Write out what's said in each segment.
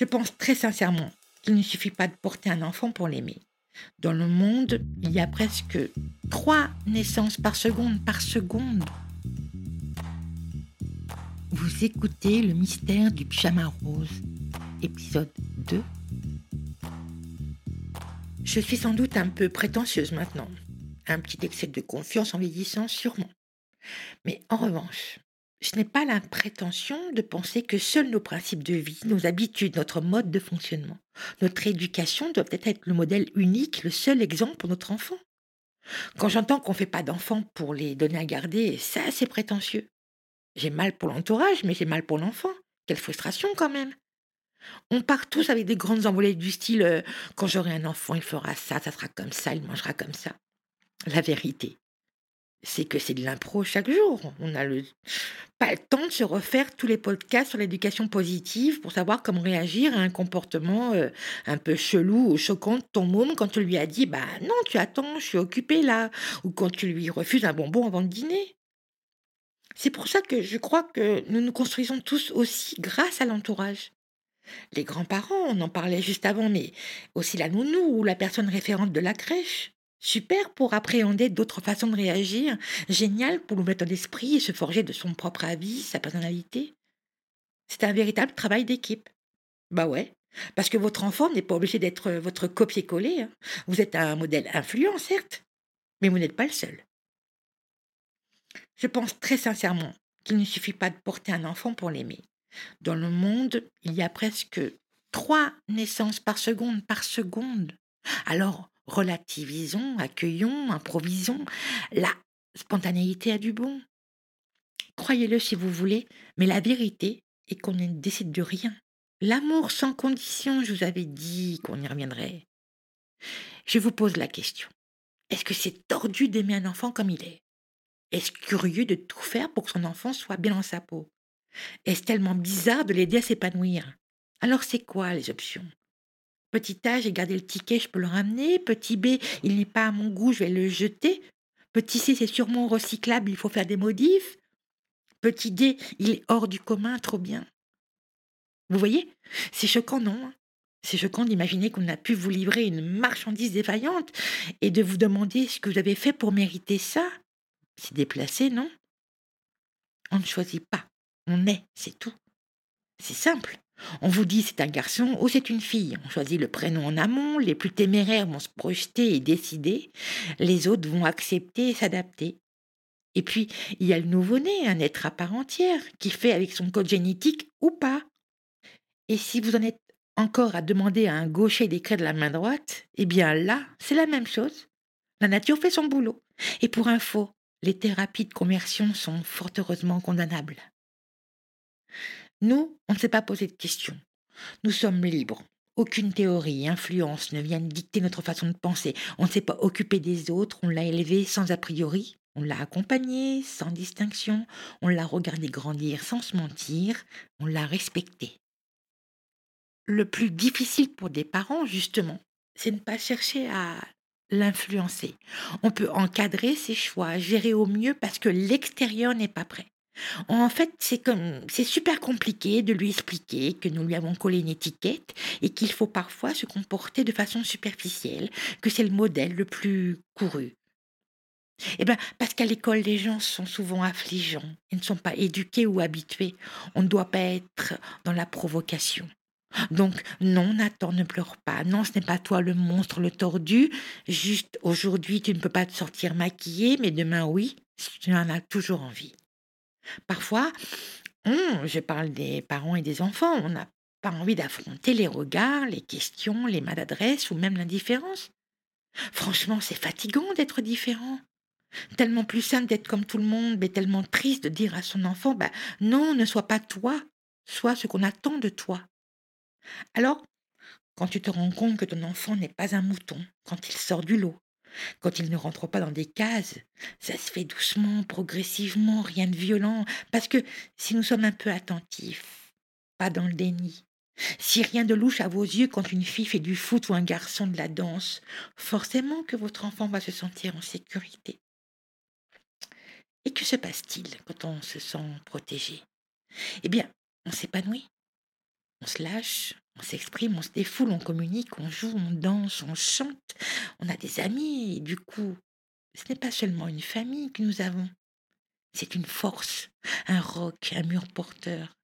Je pense très sincèrement qu'il ne suffit pas de porter un enfant pour l'aimer. Dans le monde, il y a presque trois naissances par seconde, par seconde. Vous écoutez le mystère du pyjama rose, épisode 2. Je suis sans doute un peu prétentieuse maintenant. Un petit excès de confiance en vieillissant, sûrement. Mais en revanche, je n'ai pas la prétention de penser que seuls nos principes de vie, nos habitudes, notre mode de fonctionnement, notre éducation doivent être le modèle unique, le seul exemple pour notre enfant. Quand j'entends qu'on ne fait pas d'enfants pour les donner à garder, ça c'est prétentieux. J'ai mal pour l'entourage, mais j'ai mal pour l'enfant. Quelle frustration quand même. On part tous avec des grandes envolées du style euh, quand j'aurai un enfant, il fera ça, ça sera comme ça, il mangera comme ça. La vérité, c'est que c'est de l'impro chaque jour. On n'a pas le temps de se refaire tous les podcasts sur l'éducation positive pour savoir comment réagir à un comportement euh, un peu chelou ou choquant de ton môme quand tu lui as dit Bah non, tu attends, je suis occupé là, ou quand tu lui refuses un bonbon avant de dîner. C'est pour ça que je crois que nous nous construisons tous aussi grâce à l'entourage. Les grands-parents, on en parlait juste avant, mais aussi la nounou ou la personne référente de la crèche. Super pour appréhender d'autres façons de réagir, génial pour nous mettre d'esprit et se forger de son propre avis, sa personnalité. C'est un véritable travail d'équipe. Bah ouais, parce que votre enfant n'est pas obligé d'être votre copier-coller. Hein. Vous êtes un modèle influent, certes, mais vous n'êtes pas le seul. Je pense très sincèrement qu'il ne suffit pas de porter un enfant pour l'aimer. Dans le monde, il y a presque trois naissances par seconde, par seconde. Alors, relativisons, accueillons, improvisons. La spontanéité a du bon. Croyez-le si vous voulez, mais la vérité est qu'on ne décide de rien. L'amour sans condition, je vous avais dit qu'on y reviendrait. Je vous pose la question. Est-ce que c'est tordu d'aimer un enfant comme il est? Est-ce curieux de tout faire pour que son enfant soit bien dans sa peau? Est-ce tellement bizarre de l'aider à s'épanouir? Alors c'est quoi les options? Petit A, j'ai gardé le ticket, je peux le ramener. Petit B, il n'est pas à mon goût, je vais le jeter. Petit C, c'est sûrement recyclable, il faut faire des modifs. Petit D, il est hors du commun, trop bien. Vous voyez? C'est choquant, non? C'est choquant d'imaginer qu'on a pu vous livrer une marchandise défaillante et de vous demander ce que vous avez fait pour mériter ça. C'est déplacé, non? On ne choisit pas, on est, c'est tout. C'est simple. On vous dit c'est un garçon ou c'est une fille. On choisit le prénom en amont, les plus téméraires vont se projeter et décider, les autres vont accepter et s'adapter. Et puis, il y a le nouveau-né, un être à part entière, qui fait avec son code génétique ou pas. Et si vous en êtes encore à demander à un gaucher d'écrire de la main droite, eh bien là, c'est la même chose. La nature fait son boulot. Et pour info, les thérapies de conversion sont fort heureusement condamnables. Nous, on ne s'est pas posé de questions. Nous sommes libres. Aucune théorie, influence ne vient dicter notre façon de penser. On ne s'est pas occupé des autres, on l'a élevé sans a priori, on l'a accompagné sans distinction, on l'a regardé grandir sans se mentir, on l'a respecté. Le plus difficile pour des parents, justement, c'est de ne pas chercher à l'influencer. On peut encadrer ses choix, gérer au mieux parce que l'extérieur n'est pas prêt. En fait, c'est comme c'est super compliqué de lui expliquer que nous lui avons collé une étiquette et qu'il faut parfois se comporter de façon superficielle, que c'est le modèle le plus couru. Eh bien, parce qu'à l'école, les gens sont souvent affligeants, ils ne sont pas éduqués ou habitués. On ne doit pas être dans la provocation. Donc, non, Nathan, ne pleure pas. Non, ce n'est pas toi le monstre, le tordu. Juste aujourd'hui, tu ne peux pas te sortir maquillé, mais demain, oui, tu en as toujours envie. Parfois, je parle des parents et des enfants, on n'a pas envie d'affronter les regards, les questions, les maladresses ou même l'indifférence. Franchement, c'est fatigant d'être différent. Tellement plus simple d'être comme tout le monde, mais tellement triste de dire à son enfant bah, non, ne sois pas toi, sois ce qu'on attend de toi. Alors, quand tu te rends compte que ton enfant n'est pas un mouton, quand il sort du lot, quand il ne rentre pas dans des cases, ça se fait doucement, progressivement, rien de violent, parce que si nous sommes un peu attentifs, pas dans le déni, si rien de louche à vos yeux quand une fille fait du foot ou un garçon de la danse, forcément que votre enfant va se sentir en sécurité. Et que se passe-t-il quand on se sent protégé? Eh bien, on s'épanouit. On se lâche, on s'exprime, on se défoule, on communique, on joue, on danse, on chante. On a des amis du coup, ce n'est pas seulement une famille que nous avons. C'est une force, un roc, un mur porteur,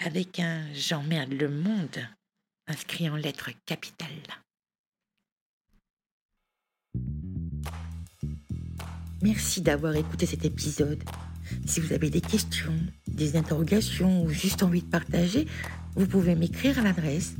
avec un j'emmerde le monde inscrit en lettres capitales. Merci d'avoir écouté cet épisode. Si vous avez des questions, des interrogations ou juste envie de partager, vous pouvez m'écrire à l'adresse.